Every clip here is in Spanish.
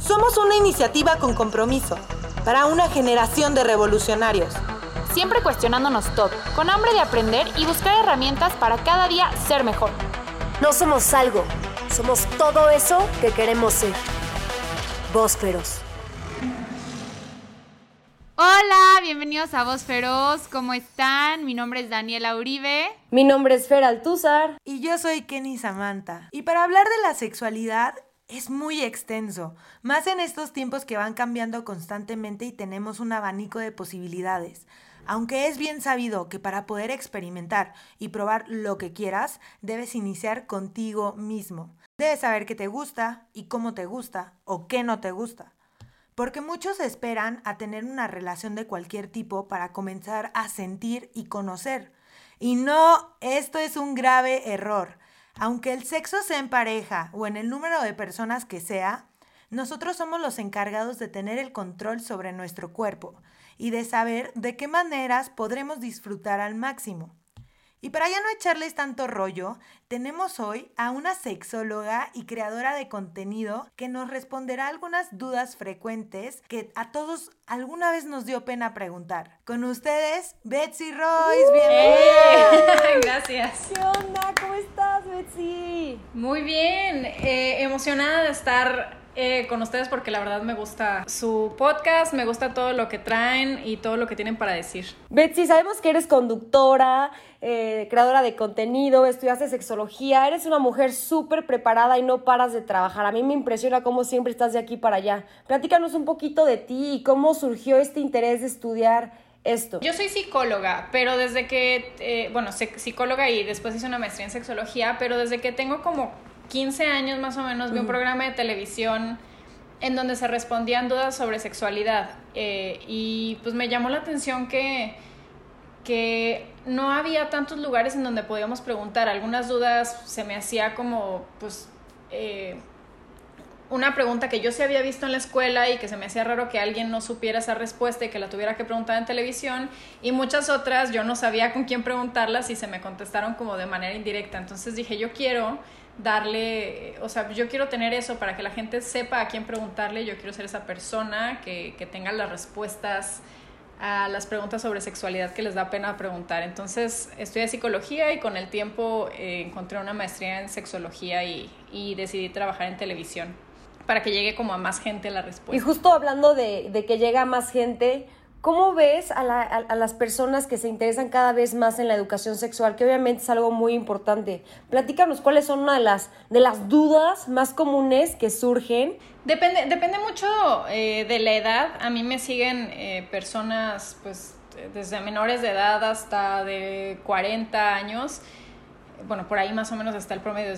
Somos una iniciativa con compromiso para una generación de revolucionarios. Siempre cuestionándonos todo, con hambre de aprender y buscar herramientas para cada día ser mejor. No somos algo, somos todo eso que queremos ser. Vosferos. Hola, bienvenidos a Voz Feroz. ¿Cómo están? Mi nombre es Daniela Uribe. Mi nombre es Fer Altúzar. Y yo soy Kenny Samantha. Y para hablar de la sexualidad es muy extenso, más en estos tiempos que van cambiando constantemente y tenemos un abanico de posibilidades. Aunque es bien sabido que para poder experimentar y probar lo que quieras, debes iniciar contigo mismo. Debes saber qué te gusta y cómo te gusta o qué no te gusta. Porque muchos esperan a tener una relación de cualquier tipo para comenzar a sentir y conocer. Y no, esto es un grave error. Aunque el sexo sea en pareja o en el número de personas que sea, nosotros somos los encargados de tener el control sobre nuestro cuerpo y de saber de qué maneras podremos disfrutar al máximo. Y para ya no echarles tanto rollo, tenemos hoy a una sexóloga y creadora de contenido que nos responderá algunas dudas frecuentes que a todos alguna vez nos dio pena preguntar. Con ustedes, Betsy Royce, bienvenida. Gracias. ¿Qué onda? ¿Cómo estás, Betsy? Muy bien, eh, emocionada de estar eh, con ustedes porque la verdad me gusta su podcast, me gusta todo lo que traen y todo lo que tienen para decir. Betsy, sabemos que eres conductora, eh, creadora de contenido, estudiaste sexología, eres una mujer súper preparada y no paras de trabajar. A mí me impresiona cómo siempre estás de aquí para allá. Platícanos un poquito de ti y cómo surgió este interés de estudiar esto. Yo soy psicóloga, pero desde que, eh, bueno, psicóloga y después hice una maestría en sexología, pero desde que tengo como 15 años más o menos vi un programa de televisión en donde se respondían dudas sobre sexualidad eh, y pues me llamó la atención que, que no había tantos lugares en donde podíamos preguntar. Algunas dudas se me hacía como pues eh, una pregunta que yo sí había visto en la escuela y que se me hacía raro que alguien no supiera esa respuesta y que la tuviera que preguntar en televisión y muchas otras yo no sabía con quién preguntarlas y se me contestaron como de manera indirecta. Entonces dije yo quiero darle, o sea, yo quiero tener eso para que la gente sepa a quién preguntarle, yo quiero ser esa persona que, que tenga las respuestas a las preguntas sobre sexualidad que les da pena preguntar. Entonces, estudié psicología y con el tiempo eh, encontré una maestría en sexología y, y, decidí trabajar en televisión para que llegue como a más gente la respuesta. Y justo hablando de, de que llega a más gente, ¿Cómo ves a, la, las personas que se interesan cada vez más en la educación sexual? Que obviamente es algo muy importante. Platícanos cuáles son una de las, de las dudas más comunes que surgen. Depende, depende mucho eh, de la edad. A mí me siguen eh, personas pues desde menores de edad hasta de 40 años. Bueno, por ahí más o menos está el promedio.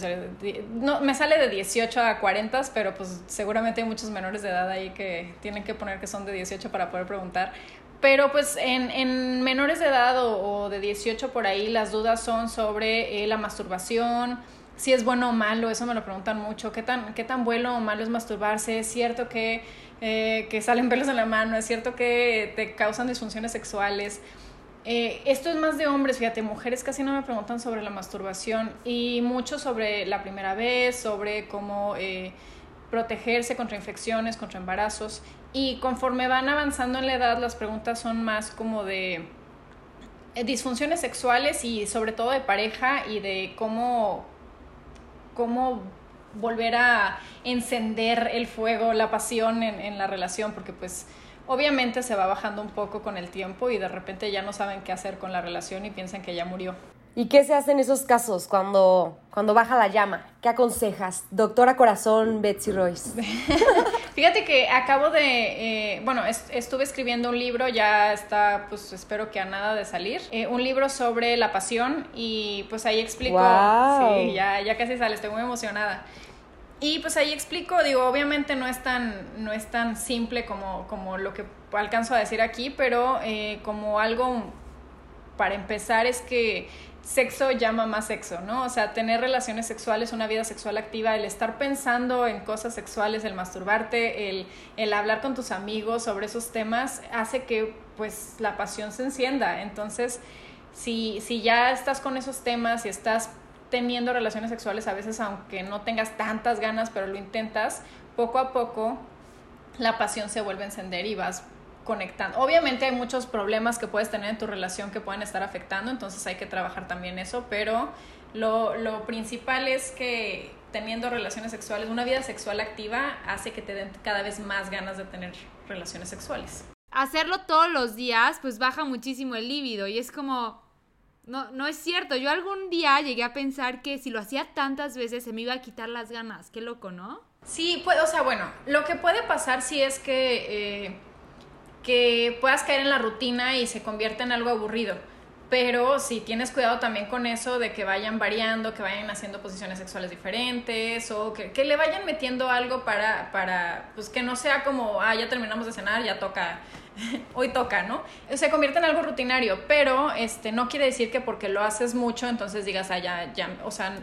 No, me sale de 18 a 40, pero pues seguramente hay muchos menores de edad ahí que tienen que poner que son de 18 para poder preguntar. Pero pues en, en menores de edad o, de 18 por ahí las dudas son sobre eh, la masturbación, si es bueno o malo, eso me lo preguntan mucho, qué tan, qué tan bueno o malo es masturbarse, es cierto que, eh, que salen pelos en la mano, es cierto que te causan disfunciones sexuales. Eh, esto es más de hombres, fíjate, mujeres casi no me preguntan sobre la masturbación y mucho sobre la primera vez, sobre cómo eh, protegerse contra infecciones, contra embarazos. Y conforme van avanzando en la edad, las preguntas son más como de eh, disfunciones sexuales y sobre todo de pareja y de cómo, cómo volver a encender el fuego, la pasión en, en la relación, porque pues obviamente se va bajando un poco con el tiempo y de repente ya no saben qué hacer con la relación y piensan que ya murió. ¿Y qué se hace en esos casos cuando, cuando baja la llama? ¿Qué aconsejas? Doctora Corazón Betsy Royce. Fíjate que acabo de, eh, bueno, estuve escribiendo un libro, ya está, pues espero que a nada de salir, eh, un libro sobre la pasión y pues ahí explico, wow. sí, ya, ya casi sale, estoy muy emocionada. Y pues ahí explico, digo, obviamente no es tan, no es tan simple como, como lo que alcanzo a decir aquí, pero eh, como algo para empezar es que sexo llama más sexo, ¿no? O sea, tener relaciones sexuales, una vida sexual activa, el estar pensando en cosas sexuales, el masturbarte, el, el hablar con tus amigos sobre esos temas, hace que pues la pasión se encienda. Entonces, si, si ya estás con esos temas y estás teniendo relaciones sexuales, a veces aunque no tengas tantas ganas, pero lo intentas, poco a poco la pasión se vuelve a encender y vas conectando. Obviamente hay muchos problemas que puedes tener en tu relación que pueden estar afectando, entonces hay que trabajar también eso, pero lo, lo principal es que teniendo relaciones sexuales, una vida sexual activa hace que te den cada vez más ganas de tener relaciones sexuales. Hacerlo todos los días, pues baja muchísimo el líbido y es como, no, no es cierto. Yo algún día llegué a pensar que si lo hacía tantas veces se me iba a quitar las ganas. Qué loco, ¿no? Sí, pues, o sea, bueno, lo que puede pasar sí es que eh, que puedas caer en la rutina y se convierta en algo aburrido. Pero si tienes cuidado también con eso de que vayan variando, que vayan haciendo posiciones sexuales diferentes o que, que le vayan metiendo algo para, para, pues que no sea como, ah, ya terminamos de cenar, ya toca, hoy toca, ¿no? Se convierte en algo rutinario, pero este, no quiere decir que porque lo haces mucho, entonces digas, ah, ya, ya, o sea,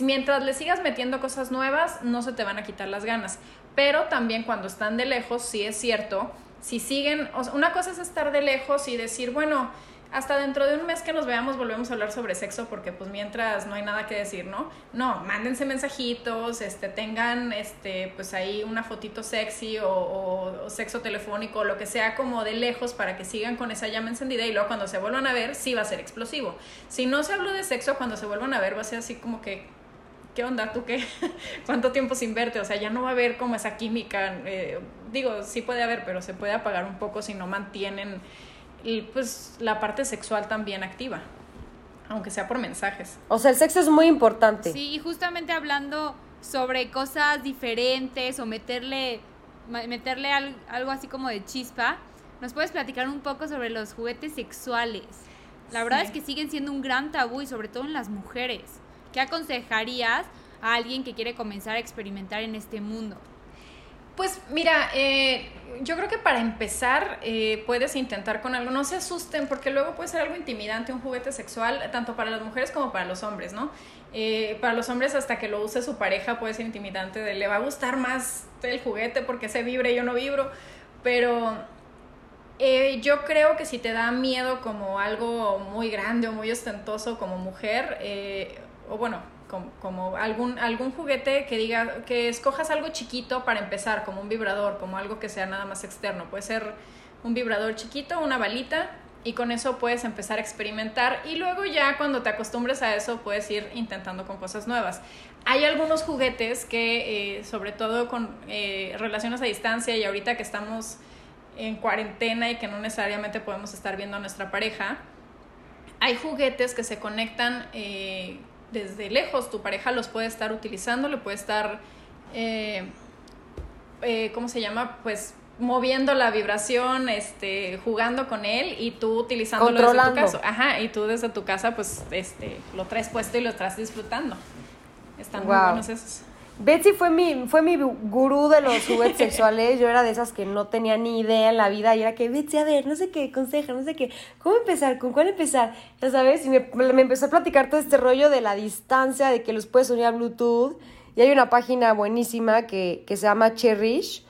mientras le sigas metiendo cosas nuevas, no se te van a quitar las ganas. Pero también cuando están de lejos, sí es cierto si siguen, una cosa es estar de lejos y decir, bueno, hasta dentro de un mes que nos veamos volvemos a hablar sobre sexo porque pues mientras no hay nada que decir, ¿no? No, mándense mensajitos, este, tengan este, pues ahí una fotito sexy o, sexo telefónico o lo que sea como de lejos para que sigan con esa llama encendida y luego cuando se vuelvan a ver sí va a ser explosivo. Si no se habló de sexo, cuando se vuelvan a ver va a ser así como que ¿qué onda? ¿Tú qué? ¿Cuánto tiempo sin verte? O sea, ya no va a haber como esa química. Eh, digo, sí puede haber, pero se puede apagar un poco si no mantienen pues, la parte sexual también activa, aunque sea por mensajes. O sea, el sexo es muy importante. Sí, y justamente hablando sobre cosas diferentes o meterle, meterle algo así como de chispa, ¿nos puedes platicar un poco sobre los juguetes sexuales? La verdad es que siguen siendo un gran tabú y sobre todo en las mujeres. ¿Qué aconsejarías a alguien que quiere comenzar a experimentar en este mundo? Pues mira, eh, yo creo que para empezar eh, puedes intentar con algo, no se asusten porque luego puede ser algo intimidante un juguete sexual, tanto para las mujeres como para los hombres, ¿no? Eh, para los hombres hasta que lo use su pareja puede ser intimidante, de, le va a gustar más el juguete porque se vibre y yo no vibro, pero yo creo que si te da miedo como algo muy grande o muy ostentoso como mujer, o bueno, como, algún, algún juguete que diga, que escojas algo chiquito para empezar, como un vibrador, como algo que sea nada más externo. Puede ser un vibrador chiquito, una balita, y con eso puedes empezar a experimentar y luego ya cuando te acostumbres a eso puedes ir intentando con cosas nuevas. Hay algunos juguetes que, eh, sobre todo con eh, relaciones a distancia y ahorita que estamos en cuarentena y que no necesariamente podemos estar viendo a nuestra pareja, hay juguetes que se conectan eh, desde lejos tu pareja los puede estar utilizando, le puede estar, eh, eh, ¿cómo se llama? Pues moviendo la vibración, este, jugando con él y tú utilizándolo desde tu casa. Ajá, y tú desde tu casa pues este, lo traes puesto y lo estás disfrutando. Están muy buenos esos. Betsy fue mi, fue mi gurú de los juguetes sexuales. Yo era de esas que no tenía ni idea en la vida. Y era que, Betsy, a ver, no sé qué, conseja, no sé qué. ¿Cómo empezar? ¿Con cuál empezar? Ya sabes, y me, me empezó a platicar todo este rollo de la distancia, de que los puedes unir a Bluetooth. Y hay una página buenísima que, que se llama Cherish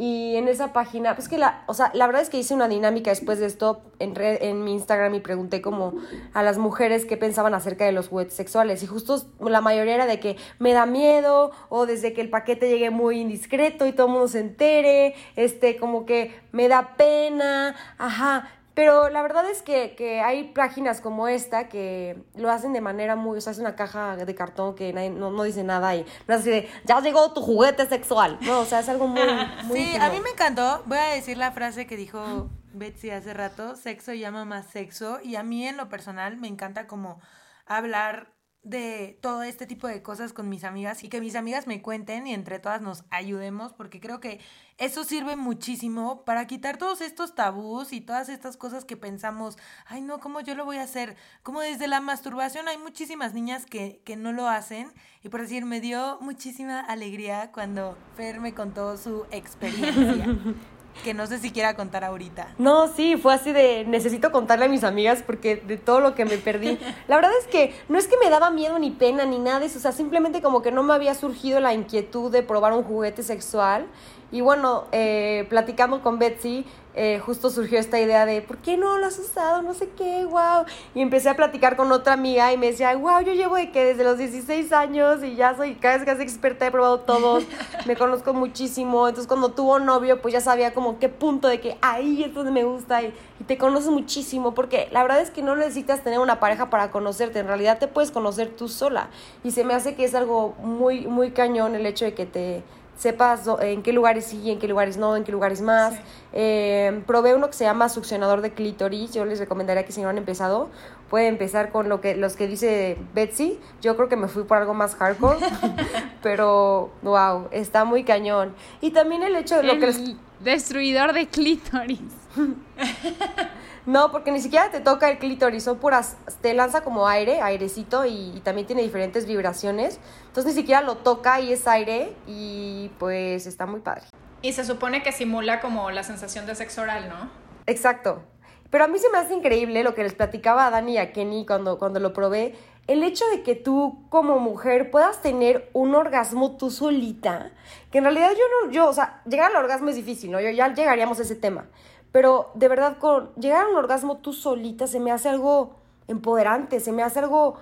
y en esa página, pues que la, o sea, la verdad es que hice una dinámica después de esto en, red, en mi Instagram y pregunté como a las mujeres qué pensaban acerca de los juguetes sexuales. Y justo la mayoría era de que me da miedo o desde que el paquete llegue muy indiscreto y todo el mundo se entere, este, como que me da pena, ajá. Pero la verdad es que, hay páginas como esta que lo hacen de manera muy, o sea, es una caja de cartón que no, dice nada y no es así de, ya llegó tu juguete sexual. No, o sea, es algo muy... muy sí, a mí me encantó. Voy a decir la frase que dijo Betsy hace rato, sexo llama más sexo. Y a mí en lo personal me encanta como hablar de todo este tipo de cosas con mis amigas y que mis amigas me cuenten y entre todas nos ayudemos porque creo que eso sirve muchísimo para quitar todos estos tabús y todas estas cosas que pensamos, ay no, ¿cómo yo lo voy a hacer? Como desde la masturbación hay muchísimas niñas que, que no lo hacen y por decir, me dio muchísima alegría cuando Fer me contó su experiencia. que no sé si quiera contar ahorita. No, sí, fue así de necesito contarle a mis amigas porque de todo lo que me perdí. La verdad es que no es que me daba miedo ni pena ni nada de eso, o sea, simplemente como que no me había surgido la inquietud de probar un juguete sexual. Y bueno, eh, platicando con Betsy, eh, justo surgió esta idea de, ¿por qué no lo has usado? No sé qué, wow. Y empecé a platicar con otra amiga y me decía, wow, yo llevo de que desde los 16 años y ya soy casi casi experta, he probado todos, me conozco muchísimo. Entonces cuando tuvo novio, pues ya sabía como qué punto de que ahí es donde me gusta y, y te conoces muchísimo, porque la verdad es que no necesitas tener una pareja para conocerte, en realidad te puedes conocer tú sola. Y se me hace que es algo muy, muy cañón el hecho de que te sepas en qué lugares sí, en qué lugares no, en qué lugares más. Eh, probé uno que se llama succionador de clítoris. Yo les recomendaría que si no han empezado, pueden empezar con lo que, los que dice Betsy. Yo creo que me fui por algo más hardcore, pero wow, está muy cañón. Y también el hecho de lo que les... Destruidor de clítoris. No, porque ni siquiera te toca el clítoris, son puras, te lanza como aire, airecito y, también tiene diferentes vibraciones. Entonces ni siquiera lo toca y es aire y pues está muy padre. Y se supone que simula como la sensación de sexo oral, ¿no? Exacto. Pero a mí se me hace increíble lo que les platicaba a Dani y a Kenny cuando, cuando lo probé. El hecho de que tú como mujer puedas tener un orgasmo tú solita, que en realidad yo no, yo, o sea, llegar al orgasmo es difícil, ¿no? Yo ya llegaríamos a ese tema. Pero de verdad, con llegar a un orgasmo tú solita se me hace algo empoderante, se me hace algo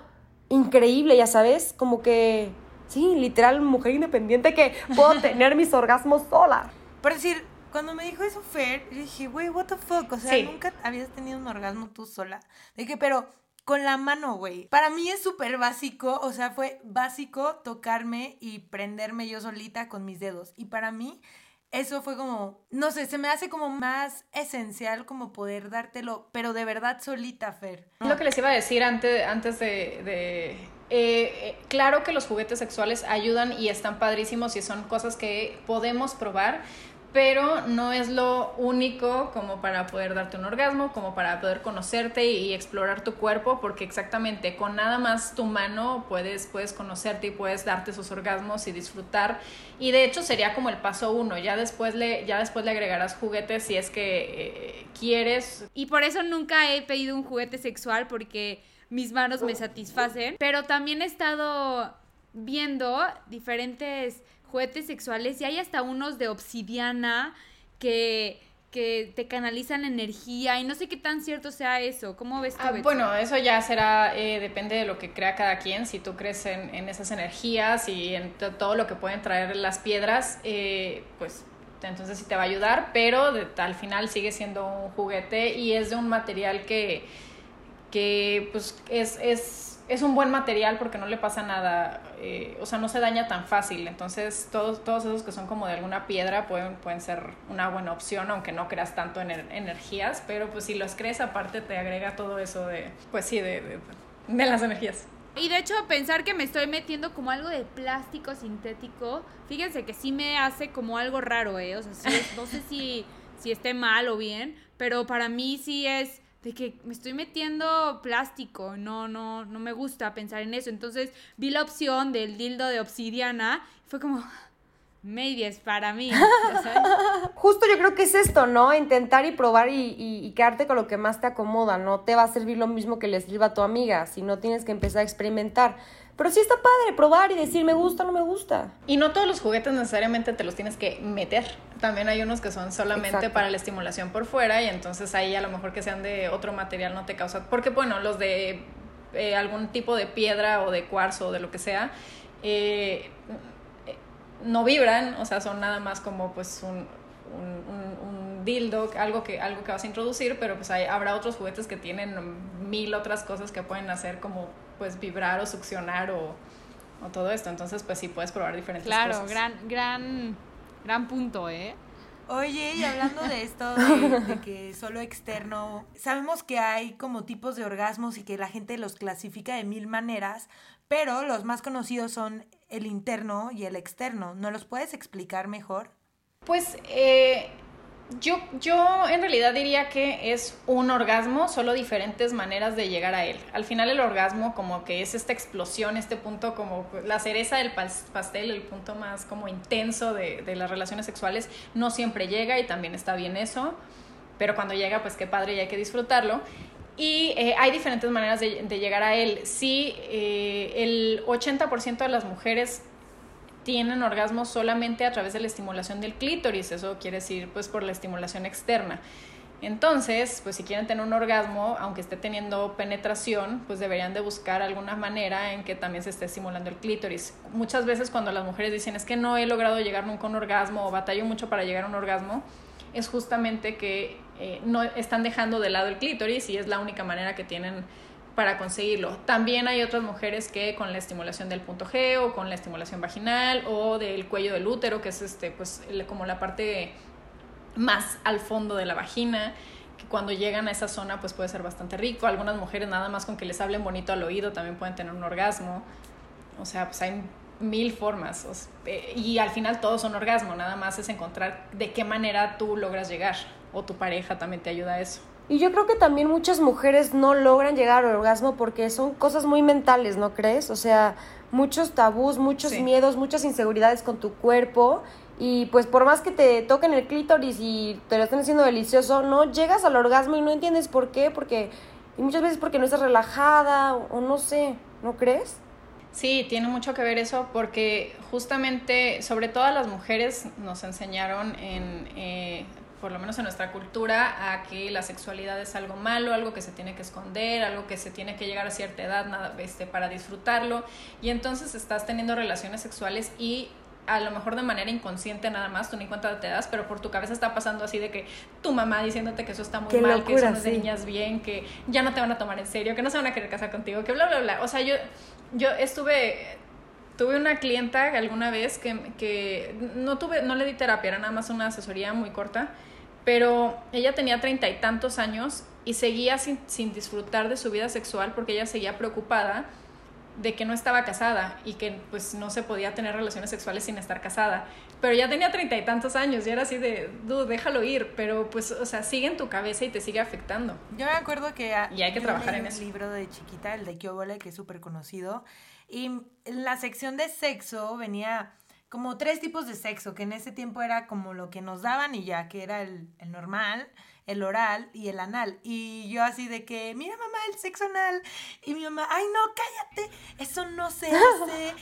increíble, ya sabes, como que, sí, literal, mujer independiente que puedo tener mis orgasmos sola. Por decir, cuando me dijo eso Fer, yo dije, güey, what the fuck, o sea, nunca habías tenido un orgasmo tú sola. Dije, pero con la mano, güey. Para mí es súper básico, o sea, fue básico tocarme y prenderme yo solita con mis dedos. Y para mí eso fue como, no sé, se me hace como más esencial como poder dártelo, pero de verdad solita, Fer. Lo que les iba a decir antes, antes de... eh, eh, claro que los juguetes sexuales ayudan y están padrísimos y son cosas que podemos probar, pero no es lo único como para poder darte un orgasmo, como para poder conocerte y, explorar tu cuerpo, porque exactamente con nada más tu mano puedes, puedes conocerte y puedes darte esos orgasmos y disfrutar. Y de hecho sería como el paso uno, ya después le, ya después le agregarás juguetes si es que eh, quieres. Y por eso nunca he pedido un juguete sexual, porque mis manos me satisfacen, pero también he estado viendo diferentes juguetes sexuales y hay hasta unos de obsidiana que, que te canalizan energía y no sé qué tan cierto sea eso. ¿Cómo ves tú? Ah, bueno, eso ya será, eh, depende de lo que crea cada quien. Si tú crees en, en esas energías y en todo lo que pueden traer las piedras, eh, pues entonces sí te va a ayudar, pero al final sigue siendo un juguete y es de un material que, que pues es, es es un buen material porque no le pasa nada, eh, o sea, no se daña tan fácil. Entonces, todos, todos esos que son como de alguna piedra pueden, pueden ser una buena opción, aunque no creas tanto en energías, pero pues si los crees, aparte te agrega todo eso de, pues sí, de, de, las energías. Y de hecho, pensar que me estoy metiendo como algo de plástico sintético, fíjense que sí me hace como algo raro, ¿eh? O sea, no sé si, si esté mal o bien, pero para mí sí es de que me estoy metiendo plástico, no, no, no me gusta pensar en eso. Entonces vi la opción del dildo de obsidiana y fue como, maybe para mí. Justo yo creo que es esto, ¿no? Intentar y probar y, y, quedarte con lo que más te acomoda. No te va a servir lo mismo que le sirva a tu amiga, si no tienes que empezar a experimentar. Pero sí está padre probar y decir me gusta o no me gusta. Y no todos los juguetes necesariamente te los tienes que meter. También hay unos que son solamente para la estimulación por fuera y entonces ahí a lo mejor que sean de otro material no te causa... Porque bueno, los de eh, algún tipo de piedra o de cuarzo o de lo que sea, eh, no vibran, o sea, son nada más como pues un, un, dildo, algo que, algo que vas a introducir, pero pues hay, habrá otros juguetes que tienen mil otras cosas que pueden hacer como pues vibrar o succionar o, todo esto. Entonces, pues sí puedes probar diferentes cosas. Claro, gran, gran, gran punto, ¿eh? Oye, y hablando de esto, de, de, que solo externo, sabemos que hay como tipos de orgasmos y que la gente los clasifica de mil maneras, pero los más conocidos son el interno y el externo. ¿No los puedes explicar mejor? Pues eh, yo, yo en realidad diría que es un orgasmo, solo diferentes maneras de llegar a él. Al final el orgasmo como que es esta explosión, este punto como la cereza del pastel, el punto más como intenso de, de las relaciones sexuales, no siempre llega y también está bien eso, pero cuando llega pues qué padre y hay que disfrutarlo. Y eh, hay diferentes maneras de, llegar a él. Sí, eh, el 80% de las mujeres tienen orgasmos solamente a través de la estimulación del clítoris, eso quiere decir pues por la estimulación externa. Entonces, pues si quieren tener un orgasmo, aunque esté teniendo penetración, pues deberían de buscar alguna manera en que también se esté estimulando el clítoris. Muchas veces cuando las mujeres dicen es que no he logrado llegar nunca a un orgasmo o batallo mucho para llegar a un orgasmo, es justamente que eh, no están dejando de lado el clítoris y es la única manera que tienen para conseguirlo. También hay otras mujeres que con la estimulación del punto G o con la estimulación vaginal o del cuello del útero, que es este, pues, como la parte más al fondo de la vagina, que cuando llegan a esa zona pues puede ser bastante rico. Algunas mujeres nada más con que les hablen bonito al oído también pueden tener un orgasmo. O sea, pues hay mil formas y al final todos son orgasmo, nada más es encontrar de qué manera tú logras llegar o tu pareja también te ayuda a eso. Y yo creo que también muchas mujeres no logran llegar al orgasmo porque son cosas muy mentales, ¿no crees? O sea, muchos tabús, muchos sí. miedos, muchas inseguridades con tu cuerpo. Y pues por más que te toquen el clítoris y te lo estén haciendo delicioso, no llegas al orgasmo y no entiendes por qué, porque y muchas veces porque no estás relajada o, o no sé, ¿no crees? Sí, tiene mucho que ver eso porque justamente, sobre todo a las mujeres, nos enseñaron en, eh, por lo menos en nuestra cultura, a que la sexualidad es algo malo, algo que se tiene que esconder, algo que se tiene que llegar a cierta edad nada, este, para disfrutarlo. Y entonces estás teniendo relaciones sexuales y a lo mejor de manera inconsciente nada más, tú ni cuenta te das, pero por tu cabeza está pasando así de que tu mamá diciéndote que eso está muy Qué mal, locura, que eso no es de sí. niñas bien, que ya no te van a tomar en serio, que no se van a querer casar contigo, que bla, bla, bla. O sea, yo, yo estuve, tuve una clienta alguna vez que, que no tuve, no le di terapia, era nada más una asesoría muy corta, pero ella tenía treinta y tantos años y seguía sin, sin disfrutar de su vida sexual porque ella seguía preocupada de que no estaba casada y que pues no se podía tener relaciones sexuales sin estar casada. Pero ya tenía treinta y tantos años y era así de, dude, déjalo ir, pero pues, o sea, sigue en tu cabeza y te sigue afectando. Yo me acuerdo que... a- Y hay que trabajar en un eso. libro de chiquita, el de Kyobole, que es súper conocido, y en la sección de sexo venía como tres tipos de sexo, que en ese tiempo era como lo que nos daban y ya, que era el, el normal, el oral y el anal. Y yo así de que, mira mamá, el sexo anal. Y mi mamá, ay no, cállate, eso no se hace.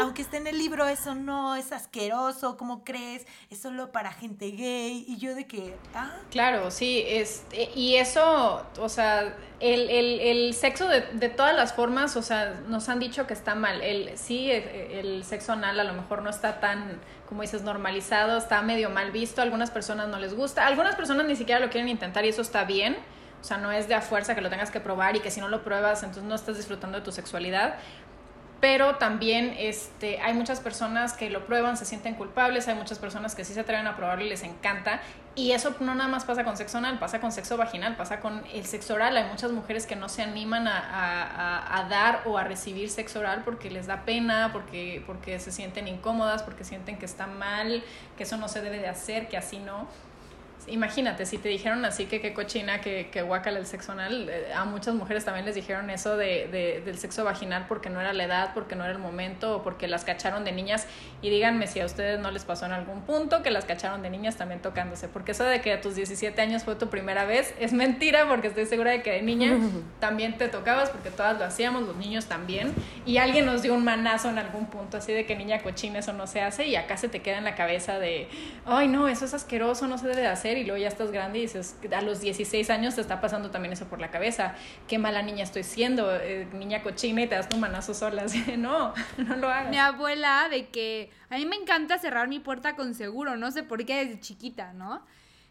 Aunque esté en el libro, eso no, es asqueroso, ¿cómo crees? Es solo para gente gay. Y yo de que, ah, Claro, sí, este, y eso, o sea, el, el, el sexo de, de todas las formas, o sea, nos han dicho que está mal. El, sí, el, el sexo anal a lo mejor no está tan, como dices, normalizado, está medio mal visto, algunas personas no les gusta, algunas personas ni siquiera lo quieren intentar y eso está bien. O sea, no es de a fuerza que lo tengas que probar y que si no lo pruebas, entonces no estás disfrutando de tu sexualidad pero también este, hay muchas personas que lo prueban, se sienten culpables, hay muchas personas que sí se atreven a probarlo y les encanta. Y eso no nada más pasa con sexo anal, pasa con sexo vaginal, pasa con el sexo oral. Hay muchas mujeres que no se animan a, a- a- dar o a recibir sexo oral porque les da pena, porque, porque se sienten incómodas, porque sienten que está mal, que eso no se debe de hacer, que así no. Imagínate, si te dijeron así que qué cochina, que, que guácala el sexo anal, eh, a muchas mujeres también les dijeron eso de, de- del sexo vaginal porque no era la edad, porque no era el momento, o porque las cacharon de niñas. Y díganme si a ustedes no les pasó en algún punto que las cacharon de niñas también tocándose. Porque eso de que a tus 17 años fue tu primera vez es mentira, porque estoy segura de que de niña también te tocabas, porque todas lo hacíamos, los niños también. Y alguien nos dio un manazo en algún punto, así de que niña cochina, eso no se hace, y acá se te queda en la cabeza de, ay no, eso es asqueroso, no se debe de hacer, y luego ya estás grande y dices, a los 16 años te está pasando también eso por la cabeza, qué mala niña estoy siendo, eh, niña cochina, y te das tu manazo sola, no, no lo hagas. Mi abuela de que a mí me encanta cerrar mi puerta con seguro, no sé por qué desde chiquita, ¿no?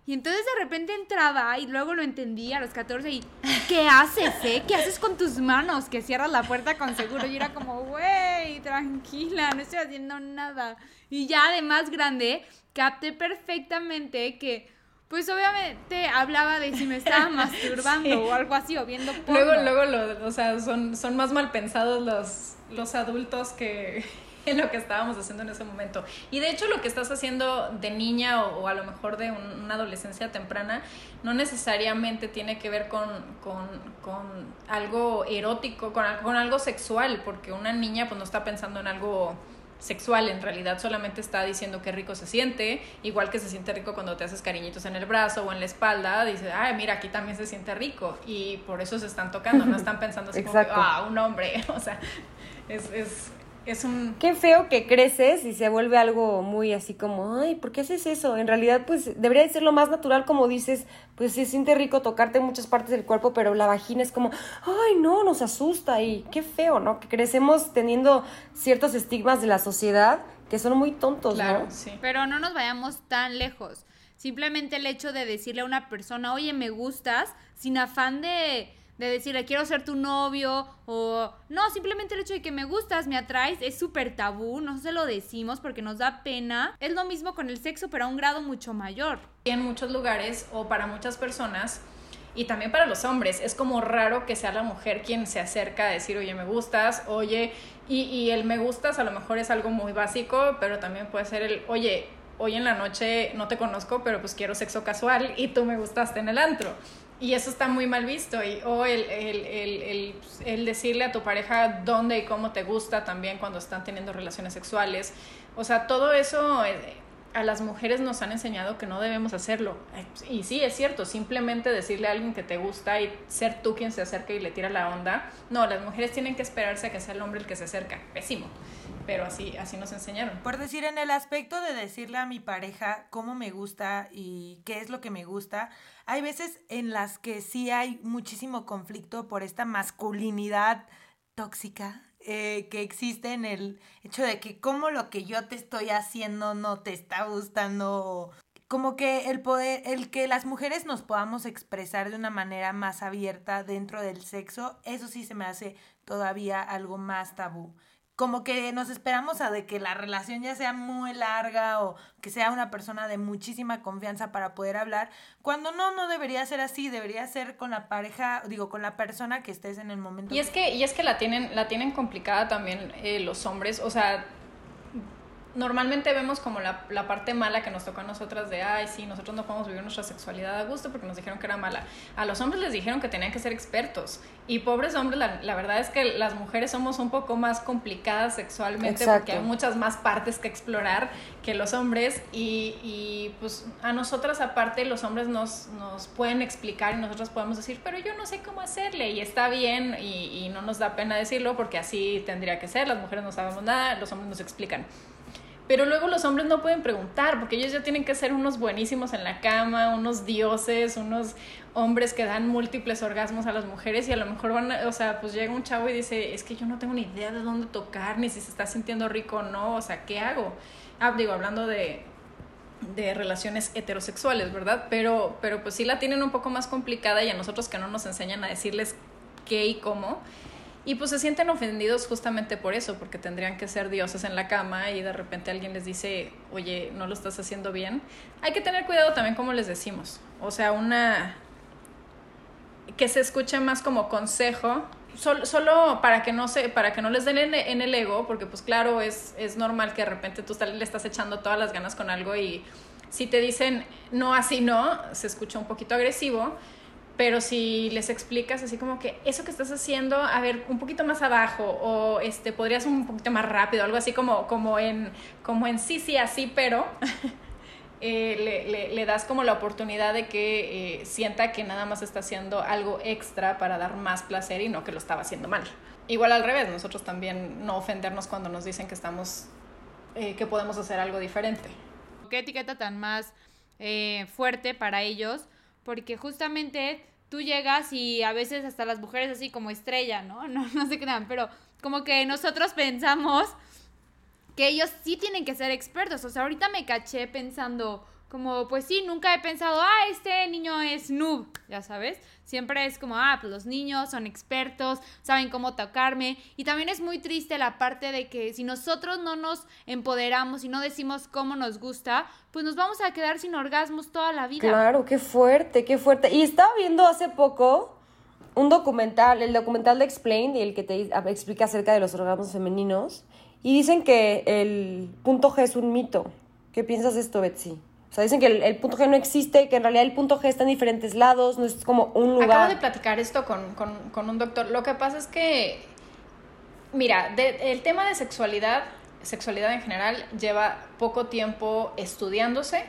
Y entonces de repente entraba y luego lo entendí a los 14 y ¿qué haces, eh? ¿Qué haces con tus manos? Que cierras la puerta con seguro. Y era como, güey, tranquila, no estoy haciendo nada. Y ya de más grande, capté perfectamente que pues obviamente hablaba de si me estaba masturbando o algo así, o viendo porno. Luego, luego, lo, o sea, son, son más mal pensados los, los adultos que en lo que estábamos haciendo en ese momento. Y de hecho lo que estás haciendo de niña o, a lo mejor de una adolescencia temprana no necesariamente tiene que ver con, con, con algo erótico, con, con algo sexual, porque una niña pues no está pensando en algo sexual, en realidad solamente está diciendo qué rico se siente, igual que se siente rico cuando te haces cariñitos en el brazo o en la espalda, dice, ay, mira, aquí también se siente rico, y por eso se están tocando, no están pensando así como, ah, un hombre, o sea, es, es, es un... Qué feo que creces y se vuelve algo muy así como, ay, ¿por qué haces eso? En realidad, pues debería de ser lo más natural, como dices, pues se siente rico tocarte muchas partes del cuerpo, pero la vagina es como, ay, no, nos asusta y qué feo, ¿no? Que crecemos teniendo ciertos estigmas de la sociedad que son muy tontos, claro, ¿no? Sí. Pero no nos vayamos tan lejos. Simplemente el hecho de decirle a una persona, oye, me gustas, sin afán de de decirle quiero ser tu novio o no, simplemente el hecho de que me gustas, me atraes, es súper tabú, no se lo decimos porque nos da pena. Es lo mismo con el sexo, pero a un grado mucho mayor. En muchos lugares o para muchas personas y también para los hombres, es como raro que sea la mujer quien se acerca a decir, oye, me gustas, oye, y, y el me gustas a lo mejor es algo muy básico, pero también puede ser el, oye, hoy en la noche no te conozco, pero pues quiero sexo casual y tú me gustaste en el antro. Y eso está muy mal visto. Y, o el, el, el, el, decirle a tu pareja dónde y cómo te gusta también cuando están teniendo relaciones sexuales. O sea, todo eso eh, a las mujeres nos han enseñado que no debemos hacerlo. Y sí, es cierto, simplemente decirle a alguien que te gusta y ser tú quien se acerca y le tira la onda. No, las mujeres tienen que esperarse a que sea el hombre el que se acerca. Pésimo. Pero así, así nos enseñaron. Por decir, en el aspecto de decirle a mi pareja cómo me gusta y qué es lo que me gusta, hay veces en las que sí hay muchísimo conflicto por esta masculinidad tóxica eh, que existe en el hecho de que como lo que yo te estoy haciendo no te está gustando. Como que el poder, el que las mujeres nos podamos expresar de una manera más abierta dentro del sexo, eso sí se me hace todavía algo más tabú como que nos esperamos a de que la relación ya sea muy larga o que sea una persona de muchísima confianza para poder hablar, cuando no, no debería ser así, debería ser con la pareja, digo, con la persona que estés en el momento. Y es que, y es que la tienen, la tienen complicada también eh, los hombres, o sea, normalmente vemos como la, la, parte mala que nos toca a nosotras de, ay, sí, nosotros no podemos vivir nuestra sexualidad a gusto porque nos dijeron que era mala. A los hombres les dijeron que tenían que ser expertos. Y pobres hombres, la, la verdad es que las mujeres somos un poco más complicadas sexualmente porque hay muchas más partes que explorar que los hombres. Y, y pues a nosotras aparte los hombres nos, nos pueden explicar y nosotros podemos decir, pero yo no sé cómo hacerle. Y está bien y, y no nos da pena decirlo porque así tendría que ser. Las mujeres no sabemos nada, los hombres nos explican. Pero luego los hombres no pueden preguntar, porque ellos ya tienen que ser unos buenísimos en la cama, unos dioses, unos hombres que dan múltiples orgasmos a las mujeres y a lo mejor van, o sea, pues llega un chavo y dice, es que yo no tengo ni idea de dónde tocar, ni si se está sintiendo rico o no, o sea, ¿qué hago? Ah, digo, hablando de, de relaciones heterosexuales, ¿verdad? Pero, pero pues sí la tienen un poco más complicada y a nosotros que no nos enseñan a decirles qué y cómo, y pues se sienten ofendidos justamente por eso, porque tendrían que ser dioses en la cama y de repente alguien les dice, oye, no lo estás haciendo bien. Hay que tener cuidado también como les decimos. O sea, una... que se escuche más como consejo, solo, solo para, que no se, para que no les den en, el ego, porque pues claro, es, es normal que de repente tú le estás echando todas las ganas con algo y si te dicen no así no, se escucha un poquito agresivo pero si les explicas así como que eso que estás haciendo, a ver, un poquito más abajo o este podrías un poquito más rápido, algo así como, como, en, como en sí, sí, así, pero eh, le, le, das como la oportunidad de que eh, sienta que nada más está haciendo algo extra para dar más placer y no que lo estaba haciendo mal. Igual al revés, nosotros también no ofendernos cuando nos dicen que estamos, eh, que podemos hacer algo diferente. ¿Qué etiqueta tan más fuerte para ellos? Porque justamente tú llegas y a veces hasta las mujeres así como estrella, ¿no? No, no se crean, pero como que nosotros pensamos que ellos sí tienen que ser expertos. O sea, ahorita me caché pensando, como, pues sí, nunca he pensado, ah, este niño es noob, ya sabes. Siempre es como, ah, pues los niños son expertos, saben cómo tocarme. Y también es muy triste la parte de que si nosotros no nos empoderamos y no decimos cómo nos gusta, pues nos vamos a quedar sin orgasmos toda la vida. Claro, qué fuerte, qué fuerte. Y estaba viendo hace poco un documental, el documental de Explain, el que te explica acerca de los orgasmos femeninos. Y dicen que el punto G es un mito. ¿Qué piensas de esto, Betsy? O sea, dicen que el, punto G no existe, que en realidad el punto G está en diferentes lados, no es como un lugar. Acabo de platicar esto con, con, un doctor. Lo que pasa es que, mira, el tema de sexualidad, sexualidad en general, lleva poco tiempo estudiándose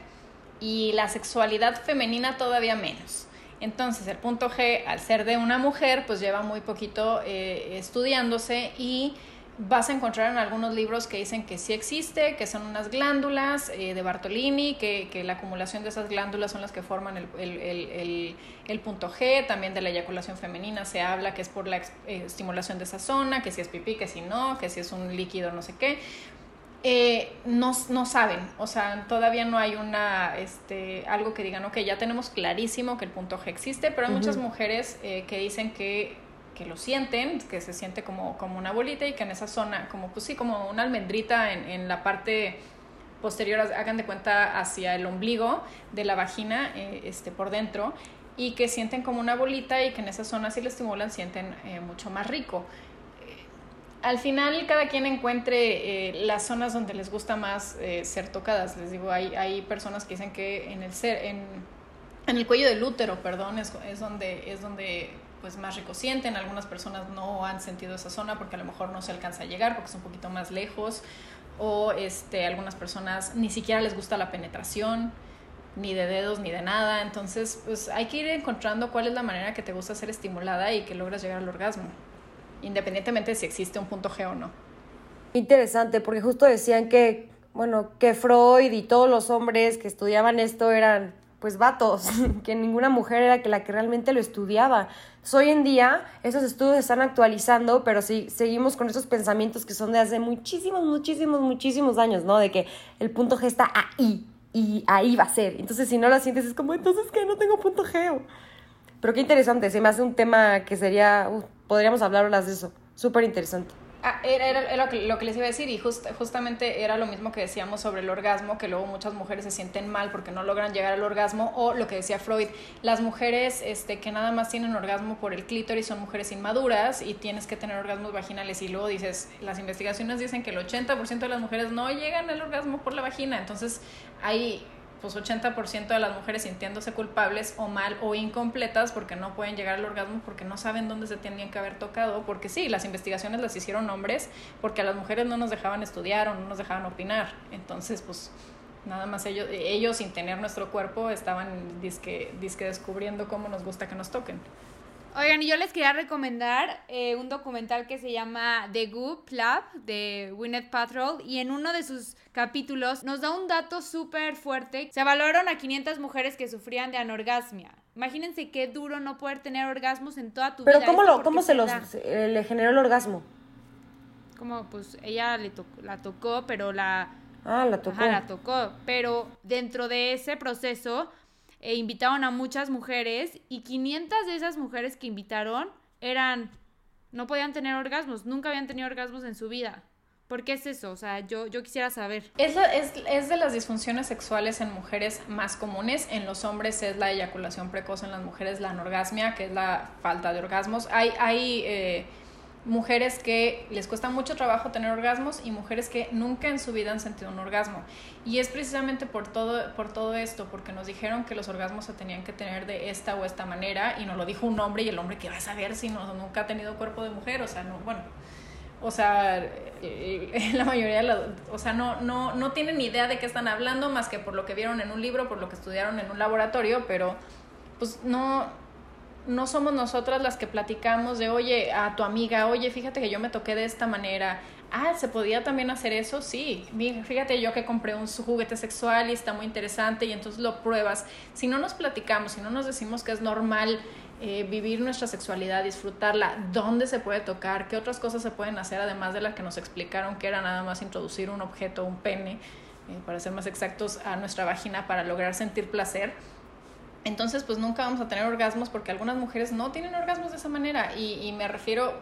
y la sexualidad femenina todavía menos. Entonces, el punto G, al ser de una mujer, pues lleva muy poquito eh, estudiándose y vas a encontrar en algunos libros que dicen que sí existe, que son unas glándulas eh, de Bartolini, que, que, la acumulación de esas glándulas son las que forman el, el, el, el, punto G, también de la eyaculación femenina se habla que es por la eh, estimulación de esa zona, que si es pipí, que si no, que si es un líquido, no sé qué. Eh, no, no, saben, o sea, todavía no hay una, este, algo que digan, ok, ya tenemos clarísimo que el punto G existe, pero hay muchas mujeres que dicen que que lo sienten, que se siente como, como una bolita y que en esa zona, como pues sí, como una almendrita en, en la parte posterior, hagan de cuenta hacia el ombligo de la vagina, eh, este, por dentro, y que sienten como una bolita y que en esa zona si lo estimulan sienten eh, mucho más rico. Eh, al final cada quien encuentre las zonas donde les gusta más ser tocadas. Les digo, hay, hay personas que dicen que en el, ser, en, en el cuello del útero, perdón, es, es, donde, es donde pues más rico sienten, algunas personas no han sentido esa zona porque a lo mejor no se alcanza a llegar porque es un poquito más lejos. O este, algunas personas ni siquiera les gusta la penetración ni de dedos ni de nada, entonces pues hay que ir encontrando cuál es la manera que te gusta ser estimulada y que logras llegar al orgasmo, independientemente de si existe un punto G o no. Interesante, porque justo decían que, bueno, que Freud y todos los hombres que estudiaban esto eran pues vatos, que ninguna mujer era que la que realmente lo estudiaba. hoy en día esos estudios se están actualizando, pero sí seguimos con esos pensamientos que son de hace muchísimos, muchísimos, muchísimos años, ¿no? De que el punto G está ahí y ahí va a ser. Entonces, si no lo sientes, es como, entonces, que No tengo punto G. Pero qué interesante, se me hace un tema que sería, podríamos hablar de eso. Súper interesante. Ah, era, era, lo, que, les iba a decir y justamente era lo mismo que decíamos sobre el orgasmo, que luego muchas mujeres se sienten mal porque no logran llegar al orgasmo o lo que decía Freud, las mujeres este, que nada más tienen orgasmo por el clítoris son mujeres inmaduras y tienes que tener orgasmos vaginales. Y luego dices, las investigaciones dicen que el 80% de las mujeres no llegan al orgasmo por la vagina, entonces hay pues 80% de las mujeres sintiéndose culpables o mal o incompletas porque no pueden llegar al orgasmo porque no saben dónde se tenían que haber tocado, porque sí, las investigaciones las hicieron hombres porque a las mujeres no nos dejaban estudiar o no nos dejaban opinar. Entonces, pues nada más ellos, ellos sin tener nuestro cuerpo estaban disque, disque descubriendo cómo nos gusta que nos toquen. Oigan, y yo les quería recomendar eh, un documental que se llama The Goop Lab de Winnet Patrol y en uno de sus capítulos nos da un dato súper fuerte. Se evaluaron a 500 mujeres que sufrían de anorgasmia. Imagínense qué duro no poder tener orgasmos en toda tu vida. Pero ¿cómo, lo, cómo se los eh, le generó el orgasmo? Como pues ella le la tocó, pero la... Ah, la tocó. la tocó. Pero dentro de ese proceso e invitaron a muchas mujeres y 500 de esas mujeres que invitaron eran, no podían tener orgasmos, nunca habían tenido orgasmos en su vida. ¿Por qué es eso? O sea, yo, yo quisiera saber. Es, es, es, de las disfunciones sexuales en mujeres más comunes. En los hombres es la eyaculación precoz, en las mujeres la anorgasmia, que es la falta de orgasmos. Hay, hay eh, mujeres que les cuesta mucho trabajo tener orgasmos y mujeres que nunca en su vida han sentido un orgasmo. Y es precisamente por todo, por todo esto, porque nos dijeron que los orgasmos se tenían que tener de esta o esta manera y nos lo dijo un hombre y el hombre que va a saber si no, nunca ha tenido cuerpo de mujer, o sea, no, bueno, o sea, la mayoría de o sea, no, no, no tienen idea de qué están hablando más que por lo que vieron en un libro, por lo que estudiaron en un laboratorio, pero pues no, no somos nosotras las que platicamos de, oye, a tu amiga, oye, fíjate que yo me toqué de esta manera. Ah, ¿se podía también hacer eso? Sí. Fíjate yo que compré un juguete sexual y está muy interesante y entonces lo pruebas. Si no nos platicamos, si no nos decimos que es normal eh, vivir nuestra sexualidad, disfrutarla, dónde se puede tocar, qué otras cosas se pueden hacer además de las que nos explicaron que era nada más introducir un objeto, un pene, eh, para ser más exactos, a nuestra vagina para lograr sentir placer. Entonces, pues nunca vamos a tener orgasmos porque algunas mujeres no tienen orgasmos de esa manera. Y, me refiero,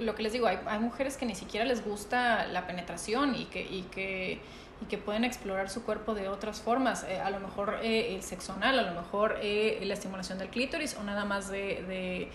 lo que les digo, hay, hay, mujeres que ni siquiera les gusta la penetración y que, y que, y que pueden explorar su cuerpo de otras formas. Eh, a lo mejor eh, el sexo anal, a lo mejor la estimulación del clítoris o nada más de de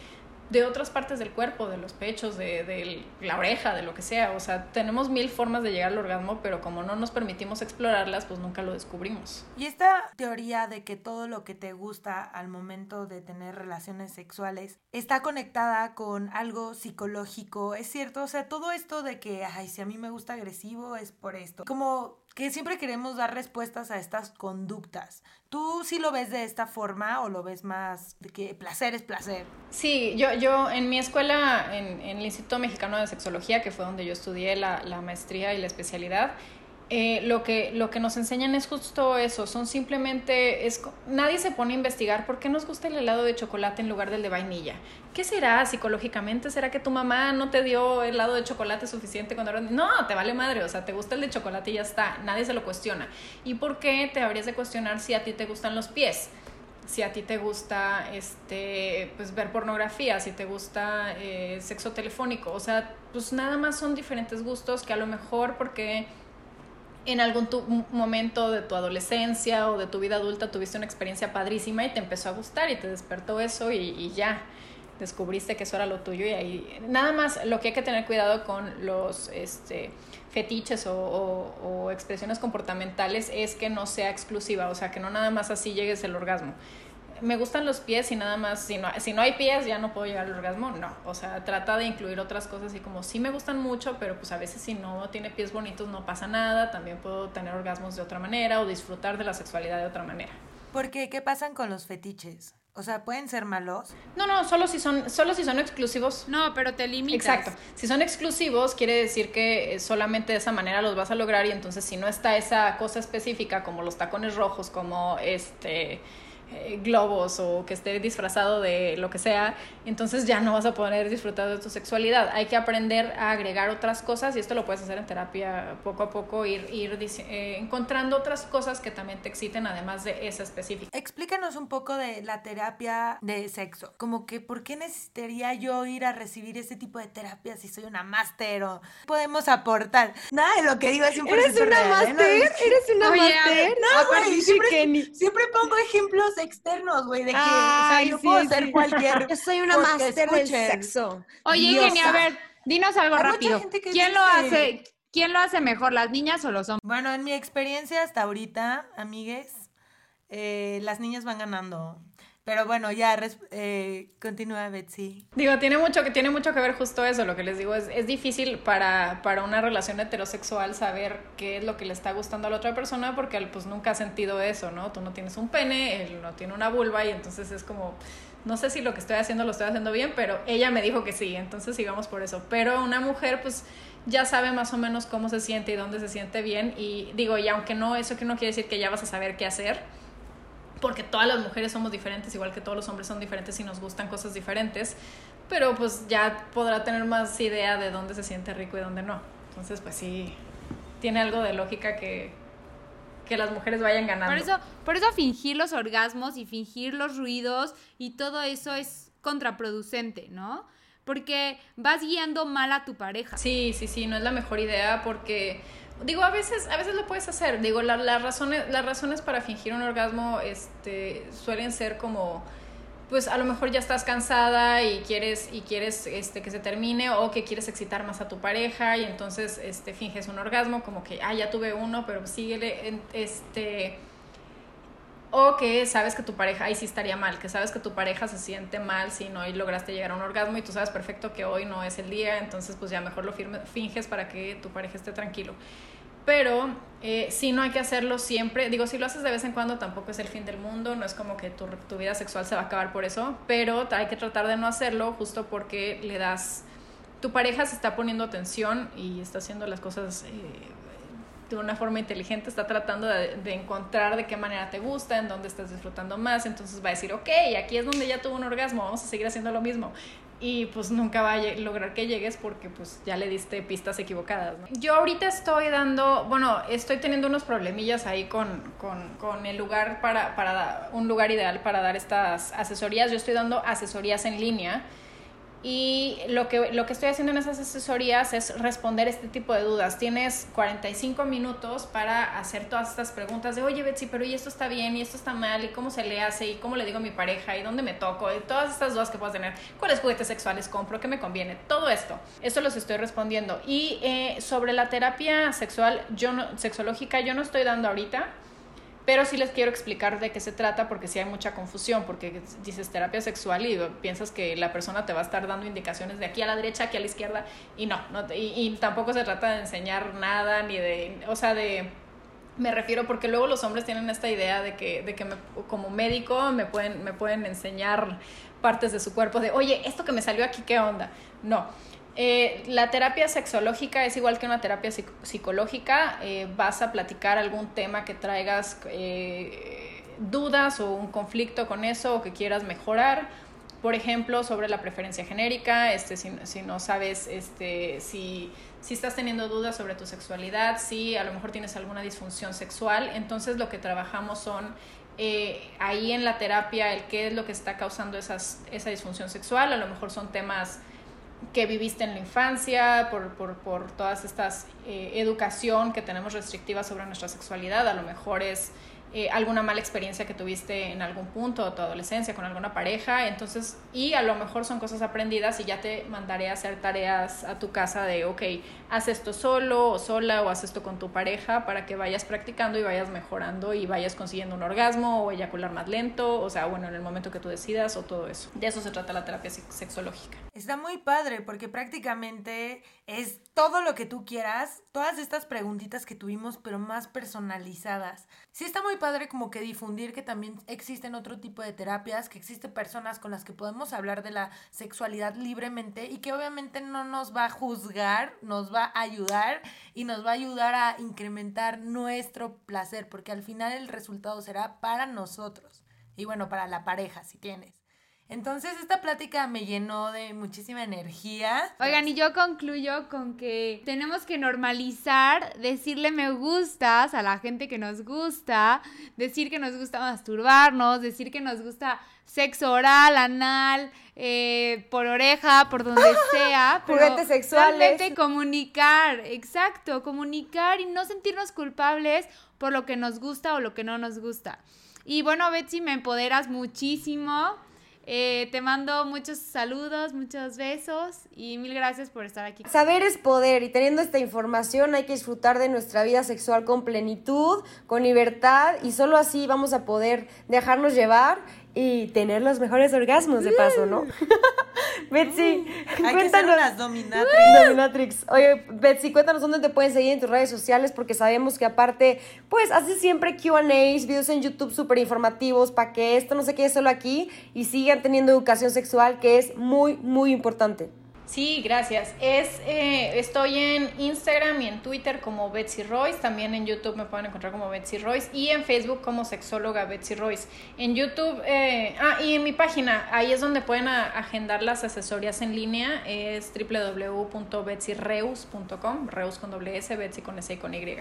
otras partes del cuerpo, de los pechos, de, de, la oreja, de lo que sea. O sea, tenemos mil formas de llegar al orgasmo, pero como no nos permitimos explorarlas, pues nunca lo descubrimos. Y esta teoría de que todo lo que te gusta al momento de tener relaciones sexuales está conectada con algo psicológico, ¿es cierto? O sea, todo esto de que, ay, si a mí me gusta agresivo es por esto. Como que siempre queremos dar respuestas a estas conductas. ¿Tú sí lo ves de esta forma o lo ves más de que placer es placer? Sí, yo, yo en mi escuela, en, en el Instituto Mexicano de Sexología, que fue donde yo estudié la, la maestría y la especialidad, eh, lo, que, lo que nos enseñan es justo eso, son simplemente, es, nadie se pone a investigar por qué nos gusta el helado de chocolate en lugar del de vainilla. ¿Qué será psicológicamente? ¿Será que tu mamá no te dio helado de chocolate suficiente cuando eras No, te vale madre, o sea, te gusta el de chocolate y ya está, nadie se lo cuestiona. ¿Y por qué te habrías de cuestionar si a ti te gustan los pies? si a ti te gusta este pues ver pornografía, si te gusta eh, sexo telefónico, o sea, pues nada más son diferentes gustos que a lo mejor porque en algún momento de tu adolescencia o de tu vida adulta tuviste una experiencia padrísima y te empezó a gustar y te despertó eso y, ya descubriste que eso era lo tuyo y ahí nada más lo que hay que tener cuidado con los este, fetiches o, o expresiones comportamentales es que no sea exclusiva, o sea, que no nada más así llegues el orgasmo me gustan los pies y nada más, si no, si no hay pies ya no puedo llegar al orgasmo, no. O sea, trata de incluir otras cosas y como sí me gustan mucho, pero pues a veces si no tiene pies bonitos no pasa nada, también puedo tener orgasmos de otra manera o disfrutar de la sexualidad de otra manera. ¿Por qué? ¿Qué pasan con los fetiches? O sea, ¿pueden ser malos? No, no, solo si son, solo si son exclusivos. No, pero te limitas. Exacto. Si son exclusivos, quiere decir que solamente de esa manera los vas a lograr y entonces si no está esa cosa específica como los tacones rojos, como este eh, globos o que esté disfrazado de lo que sea, entonces ya no vas a poder disfrutar de tu sexualidad. Hay que aprender a agregar otras cosas y esto lo puedes hacer en terapia poco a poco, ir, ir eh, encontrando otras cosas que también te exciten además de esa específica. Explícanos un poco de la terapia de sexo, como que por qué necesitaría yo ir a recibir ese tipo de terapia si soy una máster o podemos aportar. Nada de lo que digo es 100% ¿Eres una ¿eh? máster? ¿Eres una máster? No, güey, siempre, siempre pongo ejemplos externos, güey, de que yo puedo ser cualquier. Yo soy una máster del sexo. Oye, Jenny, a ver, dinos algo rápido. ¿Quién lo hace? ¿Quién lo hace mejor, las niñas o los hombres? Bueno, en mi experiencia hasta ahorita, amigues, eh, las niñas van ganando. Pero bueno, ya eh, continúa Betsy. Digo, tiene mucho, que, tiene mucho que ver justo eso, lo que les digo, es, es difícil para, para una relación heterosexual saber qué es lo que le está gustando a la otra persona porque pues nunca ha sentido eso, ¿no? Tú no tienes un pene, él no tiene una vulva y entonces es como, no sé si lo que estoy haciendo lo estoy haciendo bien, pero ella me dijo que sí, entonces sigamos por eso. Pero una mujer pues ya sabe más o menos cómo se siente y dónde se siente bien y digo, y aunque no, eso que no quiere decir que ya vas a saber qué hacer porque todas las mujeres somos diferentes, igual que todos los hombres son diferentes y nos gustan cosas diferentes, pero pues ya podrá tener más idea de dónde se siente rico y dónde no. Entonces, pues sí, tiene algo de lógica que, que las mujeres vayan ganando. Por eso, por eso fingir los orgasmos y fingir los ruidos y todo eso es contraproducente, ¿no? Porque vas guiando mal a tu pareja. Sí, sí, sí, no es la mejor idea porque digo, a veces, a veces lo puedes hacer. Digo, las, razones, las razones para fingir un orgasmo este, suelen ser como, pues a lo mejor ya estás cansada y quieres, y quieres este, que se termine o que quieres excitar más a tu pareja y entonces este, finges un orgasmo como que, ah, ya tuve uno, pero síguele, este... O que sabes que tu pareja, ahí sí estaría mal, que sabes que tu pareja se siente mal si no lograste llegar a un orgasmo y tú sabes perfecto que hoy no es el día, entonces pues ya mejor lo finges para que tu pareja esté tranquilo. Pero eh, sí no hay que hacerlo siempre. Digo, si lo haces de vez en cuando tampoco es el fin del mundo, no es como que tu, tu vida sexual se va a acabar por eso, pero hay que tratar de no hacerlo justo porque le das... Tu pareja se está poniendo atención y está haciendo las cosas eh, de una forma inteligente está tratando de, encontrar de qué manera te gusta, en dónde estás disfrutando más, entonces va a decir, ok, aquí es donde ya tuvo un orgasmo, vamos a seguir haciendo lo mismo. y pues nunca va a lograr que llegues porque pues ya le diste pistas equivocadas. Yo ahorita estoy dando, bueno, estoy teniendo unos problemillas ahí con, con, con el lugar para, para, un lugar ideal para dar estas asesorías. Yo estoy dando asesorías en línea y lo que, lo que estoy haciendo en esas asesorías es responder este tipo de dudas. Tienes 45 minutos para hacer todas estas preguntas de, oye Betsy, pero ¿y esto está bien? ¿Y esto está mal? ¿Y cómo se le hace? ¿Y cómo le digo a mi pareja? ¿Y dónde me toco? Y todas estas dudas que puedas tener. ¿Cuáles juguetes sexuales compro? ¿Qué me conviene? Todo esto. Eso los estoy respondiendo. Y eh, sobre la terapia sexual, yo no, sexológica, yo no estoy dando ahorita pero sí les quiero explicar de qué se trata porque sí hay mucha confusión, porque dices terapia sexual y piensas que la persona te va a estar dando indicaciones de aquí a la derecha, aquí a la izquierda, y no, no y, tampoco se trata de enseñar nada, ni de, o sea, de, me refiero porque luego los hombres tienen esta idea de que, de que como médico me pueden, me pueden enseñar partes de su cuerpo, de, oye, esto que me salió aquí, ¿qué onda? No. Eh, la terapia sexológica es igual que una terapia psicológica. Eh, vas a platicar algún tema que traigas eh, dudas o un conflicto con eso o que quieras mejorar. Por ejemplo, sobre la preferencia genérica, este, si, no sabes este, si, si estás teniendo dudas sobre tu sexualidad, si a lo mejor tienes alguna disfunción sexual, entonces lo que trabajamos son ahí en la terapia el qué es lo que está causando esas, esa disfunción sexual, a lo mejor son temas que viviste en la infancia, por, por, por todas estas eh, educación que tenemos restrictiva sobre nuestra sexualidad, a lo mejor es eh, alguna mala experiencia que tuviste en algún punto de tu adolescencia con alguna pareja, entonces, y a lo mejor son cosas aprendidas y ya te mandaré a hacer tareas a tu casa de, ok, haz esto solo o sola o haz esto con tu pareja para que vayas practicando y vayas mejorando y vayas consiguiendo un orgasmo o eyacular más lento, o sea, bueno, en el momento que tú decidas o todo eso. De eso se trata la terapia sexológica. Está muy padre porque prácticamente es todo lo que tú quieras, todas estas preguntitas que tuvimos, pero más personalizadas. Sí está muy padre como que difundir que también existen otro tipo de terapias, que existen personas con las que podemos hablar de la sexualidad libremente y que obviamente no nos va a juzgar, nos va a ayudar y nos va a ayudar a incrementar nuestro placer, porque al final el resultado será para nosotros y bueno, para la pareja si tienes. Entonces esta plática me llenó de muchísima energía. Oigan, y yo concluyo con que tenemos que normalizar decirle me gustas a la gente que nos gusta, decir que nos gusta masturbarnos, decir que nos gusta sexo oral, anal, eh, por oreja, por donde sea. Juguetes sexuales. Realmente comunicar, exacto, comunicar y no sentirnos culpables por lo que nos gusta o lo que no nos gusta. Y bueno, Betsy, me empoderas muchísimo. Eh, te mando muchos saludos, muchos besos y mil gracias por estar aquí. Saber es poder y teniendo esta información hay que disfrutar de nuestra vida sexual con plenitud, con libertad y solo así vamos a poder dejarnos llevar y tener los mejores orgasmos de paso, ¿no? Betsy, cuéntanos. las dominatrix. dominatrix. Oye, Betsy, cuéntanos dónde te pueden seguir en tus redes sociales, porque sabemos que aparte, pues haces siempre QAs, videos en YouTube súper informativos para que esto no se quede solo aquí y sigan teniendo educación sexual, que es muy, muy importante. Sí, gracias. Es, eh, estoy en Instagram y en Twitter como Betsy Royce. También en YouTube me pueden encontrar como Betsy Royce. Y en Facebook como sexóloga Betsy Royce. En YouTube, eh, ah, y en mi página, ahí es donde pueden agendar las asesorías en línea. Es www.betsyreus.com. Reus con doble S, Betsy con S y con Y.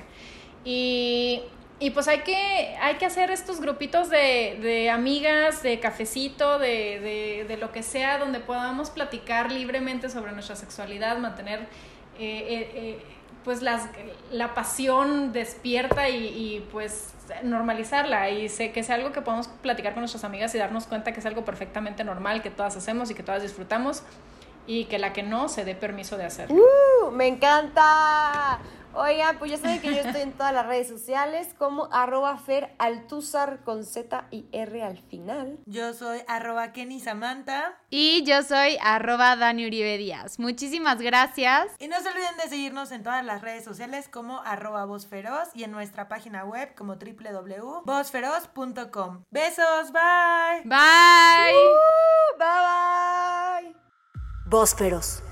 Y y pues hay que, hay que hacer estos grupitos de, de amigas, de cafecito, de, de, de, lo que sea, donde podamos platicar libremente sobre nuestra sexualidad, mantener eh, eh, eh, pues las, la pasión despierta y, y, pues normalizarla y sé que es algo que podemos platicar con nuestras amigas y darnos cuenta que es algo perfectamente normal que todas hacemos y que todas disfrutamos y que la que no se dé permiso de hacerlo. ¡Uh! ¡Me encanta! Oigan, pues ya saben que yo estoy en todas las redes sociales como arroba feraltuzar con Z y R al final. Yo soy arroba Kenny Samantha. Y yo soy arroba Dani Uribe Díaz. Muchísimas gracias. Y no se olviden de seguirnos en todas las redes sociales como arroba Feroz y en nuestra página web como www.vozferoz.com. Besos, bye. Bye. bye bye. Voz Feroz.